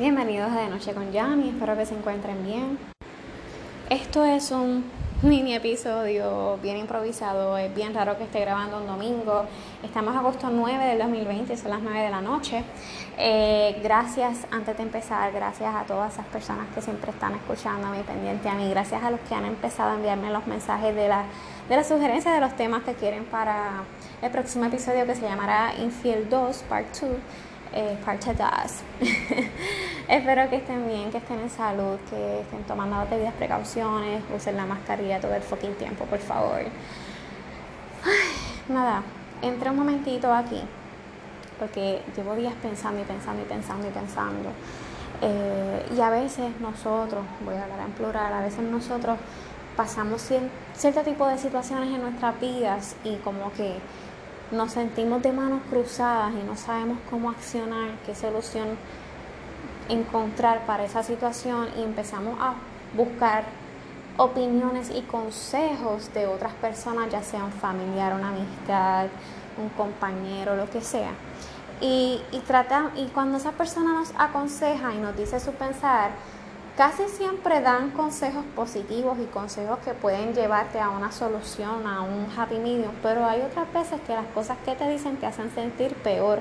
Bienvenidos a De Noche con Yami, espero que se encuentren bien. Esto es un mini episodio bien improvisado, es bien raro que esté grabando un domingo. Estamos a agosto 9 del 2020, son las 9 de la noche. Eh, gracias, antes de empezar, gracias a todas esas personas que siempre están escuchando a mí, pendiente a mí, gracias a los que han empezado a enviarme los mensajes de la, de la sugerencia de los temas que quieren para el próximo episodio que se llamará Infiel 2, Part 2 eh, 2. Espero que estén bien, que estén en salud, que estén tomando las debidas precauciones, usen la mascarilla todo el fucking tiempo, por favor. nada, entre un momentito aquí, porque llevo días pensando y pensando y pensando y pensando. Eh, y a veces nosotros, voy a hablar en plural, a veces nosotros pasamos cierto tipo de situaciones en nuestras vidas y como que nos sentimos de manos cruzadas y no sabemos cómo accionar, qué solución encontrar para esa situación y empezamos a buscar opiniones y consejos de otras personas, ya sea un familiar, una amistad, un compañero, lo que sea. Y, y, y cuando esa persona nos aconseja y nos dice su pensar, casi siempre dan consejos positivos y consejos que pueden llevarte a una solución, a un happy medium, pero hay otras veces que las cosas que te dicen te hacen sentir peor.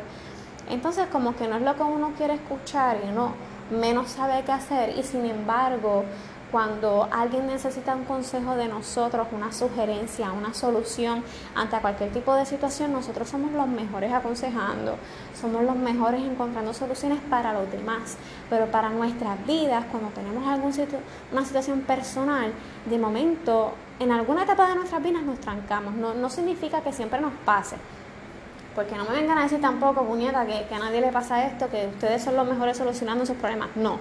Entonces como que no es lo que uno quiere escuchar y uno menos sabe qué hacer y sin embargo cuando alguien necesita un consejo de nosotros, una sugerencia, una solución ante cualquier tipo de situación, nosotros somos los mejores aconsejando, somos los mejores encontrando soluciones para los demás. Pero para nuestras vidas, cuando tenemos algún una situación personal, de momento, en alguna etapa de nuestras vidas nos trancamos. No, no significa que siempre nos pase. Porque no me vengan a decir tampoco, puñeta, que, que a nadie le pasa esto, que ustedes son los mejores solucionando sus problemas. No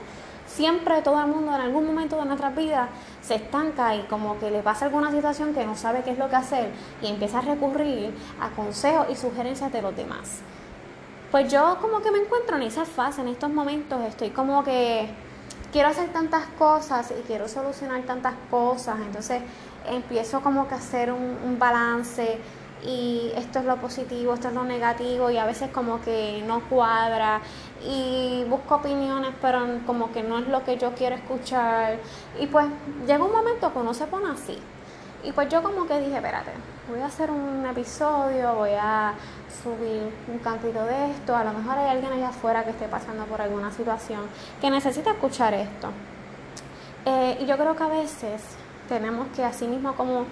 siempre todo el mundo en algún momento de nuestra vida se estanca y como que le pasa alguna situación que no sabe qué es lo que hacer y empieza a recurrir a consejos y sugerencias de los demás. Pues yo como que me encuentro en esa fase, en estos momentos estoy como que quiero hacer tantas cosas y quiero solucionar tantas cosas, entonces empiezo como que a hacer un, un balance y esto es lo positivo, esto es lo negativo y a veces como que no cuadra y busco opiniones pero como que no es lo que yo quiero escuchar. Y pues llega un momento que uno se pone así. Y pues yo como que dije, espérate, voy a hacer un episodio, voy a subir un cantito de esto, a lo mejor hay alguien allá afuera que esté pasando por alguna situación que necesita escuchar esto. Eh, y yo creo que a veces tenemos que así mismo como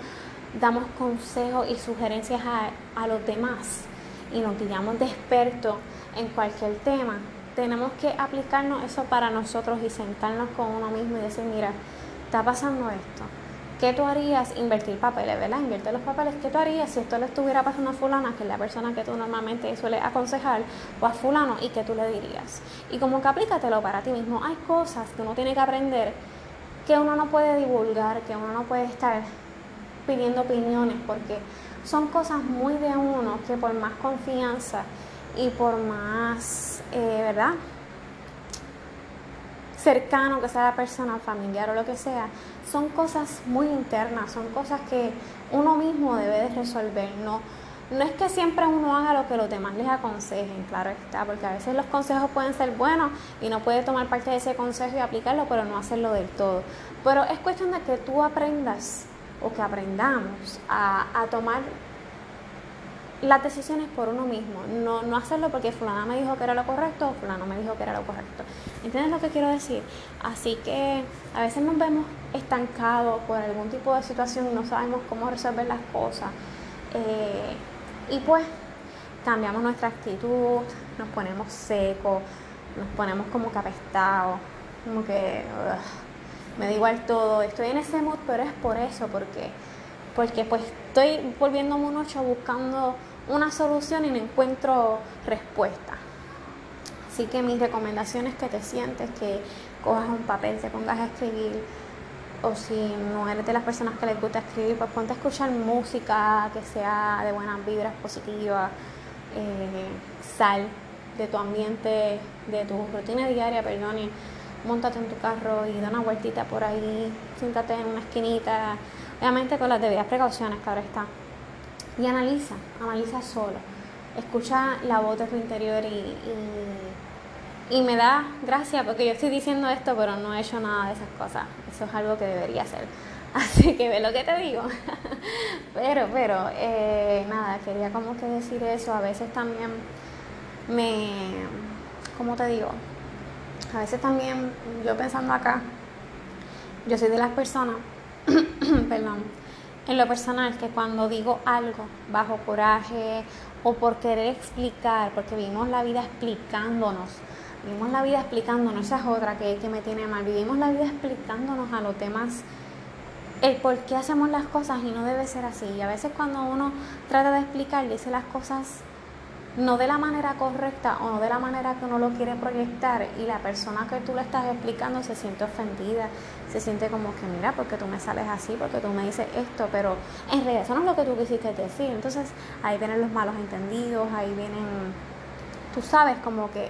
damos consejos y sugerencias a, los demás y nos guiamos de expertos en cualquier tema, tenemos que aplicarnos eso para nosotros y sentarnos con uno mismo y decir, mira, está pasando esto. ¿Qué tú harías? Invertir papeles, ¿verdad? Invierte los papeles. ¿Qué tú harías si esto le estuviera pasando a fulana, que es la persona que tú normalmente suele aconsejar, o a fulano, y qué tú le dirías? Y como que aplícatelo para ti mismo. Hay cosas que uno tiene que aprender que uno no puede divulgar, que uno no puede estar pidiendo opiniones porque son cosas muy de uno que por más confianza y por más, eh, ¿verdad? cercano que sea la persona, familiar o lo que sea, son cosas muy internas, son cosas que uno mismo debe de resolver. No, no es que siempre uno haga lo que los demás les aconsejen, claro está, porque a veces los consejos pueden ser buenos y no puede tomar parte de ese consejo y aplicarlo, pero no hacerlo del todo. Pero es cuestión de que tú aprendas o que aprendamos a, tomar las decisiones por uno mismo, no, no hacerlo porque fulana me dijo que era lo correcto o fulano me dijo que era lo correcto. ¿Entiendes lo que quiero decir? Así que a veces nos vemos estancados por algún tipo de situación y no sabemos cómo resolver las cosas. Eh, y pues cambiamos nuestra actitud, nos ponemos secos, nos ponemos como que apestados, como que me da igual todo, estoy en ese mood, pero es por eso, porque, porque pues estoy volviéndome un ocho buscando una solución y no encuentro respuesta. Así que mis recomendaciones es que te sientes, que cojas un papel, te pongas a escribir, o si no eres de las personas que les gusta escribir, pues ponte a escuchar música que sea de buenas vibras positivas, eh, sal de tu ambiente, de tu rutina diaria, perdón, y montate en tu carro y da una vueltita por ahí, siéntate en una esquinita, obviamente con las debidas precauciones, claro está. Y analiza, analiza solo. Escucha la voz de tu interior y, Y me da gracia porque yo estoy diciendo esto, pero no he hecho nada de esas cosas. Eso es algo que debería hacer. Así que ve lo que te digo. pero, pero, eh, nada, quería como que decir eso. A veces también me, ¿cómo te digo? A veces también yo pensando acá, yo soy de las personas, perdón, en lo personal, que cuando digo algo bajo coraje o por querer explicar, porque vivimos la vida explicándonos, vivimos la vida explicándonos, esa es otra que, que me tiene mal, vivimos la vida explicándonos a los demás el por qué hacemos las cosas y no debe ser así. Y a veces cuando uno trata de explicar, dice las cosas no de la manera correcta o no de la manera que uno lo quiere proyectar y la persona que tú le estás explicando se siente ofendida, se siente como que mira, porque tú me sales así, porque tú me dices esto, pero en realidad eso no es lo que tú quisiste decir. Entonces ahí vienen los malos entendidos, ahí vienen, tú sabes como que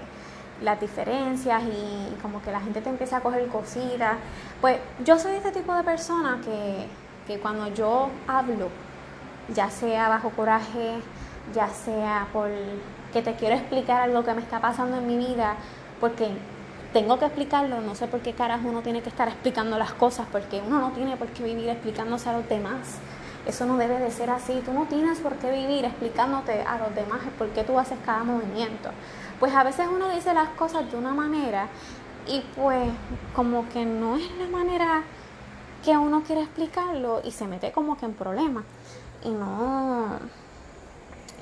las diferencias y como que la gente te empieza a coger cositas. Pues yo soy este tipo de persona que, que cuando yo hablo, ya sea bajo coraje, ya sea por que te quiero explicar algo que me está pasando en mi vida, porque tengo que explicarlo, no sé por qué caras uno tiene que estar explicando las cosas, porque uno no tiene por qué vivir explicándose a los demás. Eso no debe de ser así. Tú no tienes por qué vivir explicándote a los demás por qué tú haces cada movimiento. Pues a veces uno dice las cosas de una manera y pues como que no es la manera que uno quiere explicarlo y se mete como que en problemas. Y no,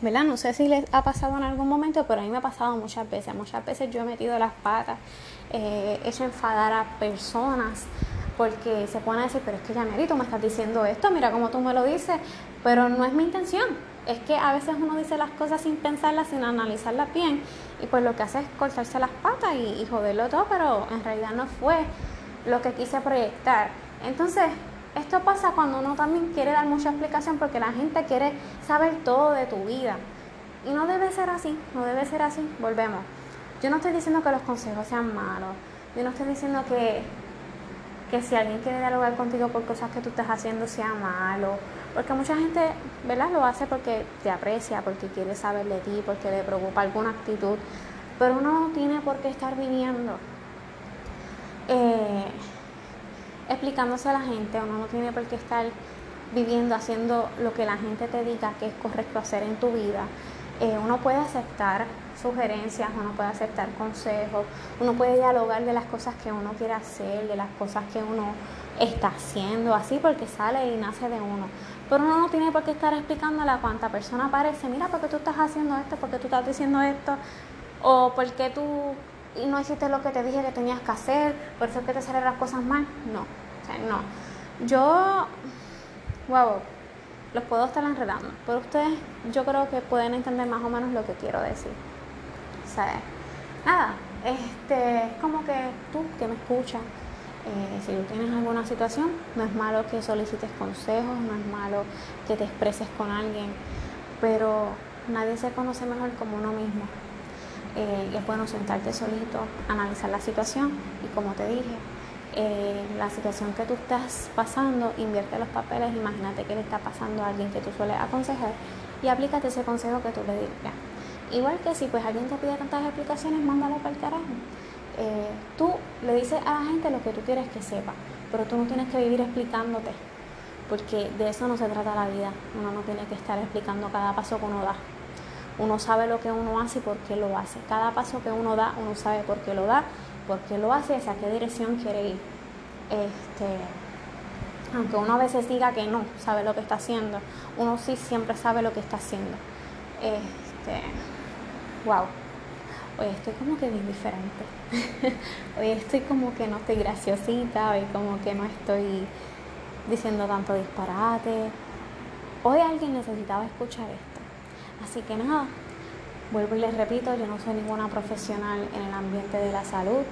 ¿verdad? No sé si les ha pasado en algún momento, pero a mí me ha pasado muchas veces. Muchas veces yo he metido las patas, eh, he hecho enfadar a personas porque se pone a decir, pero es que ya tú me estás diciendo esto, mira cómo tú me lo dices, pero no es mi intención. Es que a veces uno dice las cosas sin pensarlas, sin analizarlas bien, y pues lo que hace es cortarse las patas y joderlo todo, pero en realidad no fue lo que quise proyectar. Entonces, esto pasa cuando uno también quiere dar mucha explicación porque la gente quiere saber todo de tu vida. Y no debe ser así, no debe ser así. Volvemos. Yo no estoy diciendo que los consejos sean malos. Yo no estoy diciendo que, que si alguien quiere dialogar contigo por cosas que tú estás haciendo sea malo. Porque mucha gente, ¿verdad? Lo hace porque te aprecia, porque quiere saber de ti, porque le preocupa alguna actitud. Pero uno no tiene por qué estar viviendo. Eh, explicándose a la gente, uno no tiene por qué estar viviendo, haciendo lo que la gente te diga que es correcto hacer en tu vida. Eh, uno puede aceptar sugerencias, uno puede aceptar consejos, uno puede dialogar de las cosas que uno quiere hacer, de las cosas que uno está haciendo, así porque sale y nace de uno. Pero uno no tiene por qué estar explicándole a cuánta persona aparece, mira, ¿por qué tú estás haciendo esto? ¿Por qué tú estás diciendo esto? ¿O por qué tú y no hiciste lo que te dije que tenías que hacer, por eso es que te salen las cosas mal. No, o sea, no. Yo, wow, los puedo estar enredando, pero ustedes yo creo que pueden entender más o menos lo que quiero decir. O sea, nada, este, es como que tú que me escuchas, eh, si tú tienes alguna situación, no es malo que solicites consejos, no es malo que te expreses con alguien, pero nadie se conoce mejor como uno mismo eh, es bueno sentarte solito, analizar la situación y como te dije, eh, la situación que tú estás pasando, invierte los papeles, imagínate que le está pasando a alguien que tú sueles aconsejar y aplícate ese consejo que tú le dirías. Igual que si pues alguien te pide tantas explicaciones, mándalo para el carajo. Eh, tú le dices a la gente lo que tú quieres que sepa, pero tú no tienes que vivir explicándote, porque de eso no se trata la vida. Uno no tiene que estar explicando cada paso que uno da. Uno sabe lo que uno hace y por qué lo hace. Cada paso que uno da, uno sabe por qué lo da, por qué lo hace hacia qué dirección quiere ir. Este, aunque uno a veces diga que no sabe lo que está haciendo, uno sí siempre sabe lo que está haciendo. Este, wow. Hoy estoy como que bien diferente. hoy estoy como que no estoy graciosita, hoy como que no estoy diciendo tanto disparate. Hoy alguien necesitaba escuchar esto. Así que nada, vuelvo y les repito, yo no soy ninguna profesional en el ambiente de la salud.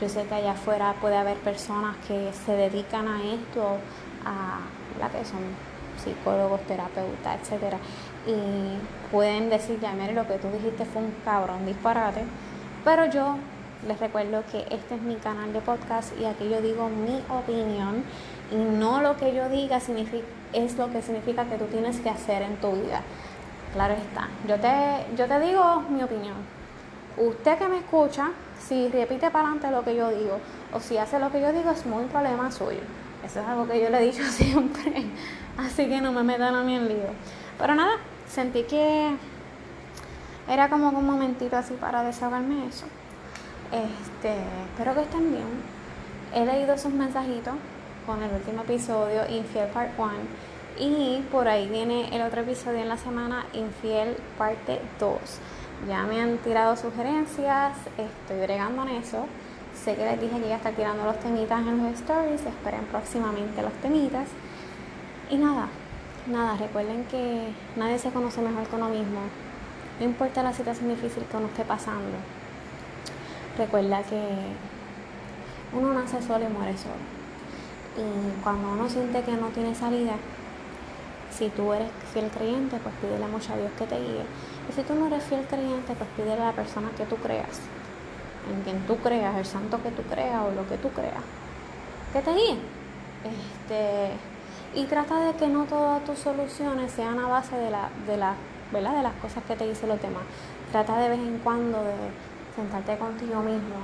Yo sé que allá afuera puede haber personas que se dedican a esto, a la que son psicólogos, terapeutas, etcétera, y pueden decir, ya mire, lo que tú dijiste fue un cabrón disparate, pero yo les recuerdo que este es mi canal de podcast y aquí yo digo mi opinión y no lo que yo diga es lo que significa que tú tienes que hacer en tu vida. Claro está. Yo te, yo te digo mi opinión. Usted que me escucha, si repite para adelante lo que yo digo o si hace lo que yo digo, es muy problema suyo. Eso es algo que yo le he dicho siempre. Así que no me metan a mí en lío. Pero nada, sentí que era como un momentito así para desahogarme eso. Este, espero que estén bien. He leído sus mensajitos con el último episodio, Infiel Part 1. Y por ahí viene el otro episodio en la semana, Infiel Parte 2. Ya me han tirado sugerencias, estoy bregando en eso. Sé que les dije que iba a estar tirando los temitas en los stories, esperen próximamente los temitas. Y nada, nada, recuerden que nadie se conoce mejor que uno mismo. No importa la situación difícil que uno esté pasando. Recuerda que uno nace solo y muere solo. Y cuando uno siente que no tiene salida, si tú eres fiel creyente, pues pídele mucho a Dios que te guíe. Y si tú no eres fiel creyente, pues pídele a la persona que tú creas, en quien tú creas, el santo que tú creas o lo que tú creas, que te guíe. Este, y trata de que no todas tus soluciones sean a base de, la, de, la, ¿verdad? de las cosas que te dicen los demás. Trata de vez en cuando de sentarte contigo mismo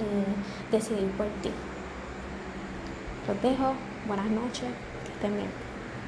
y decidir por ti. Los dejo, buenas noches, que estén bien.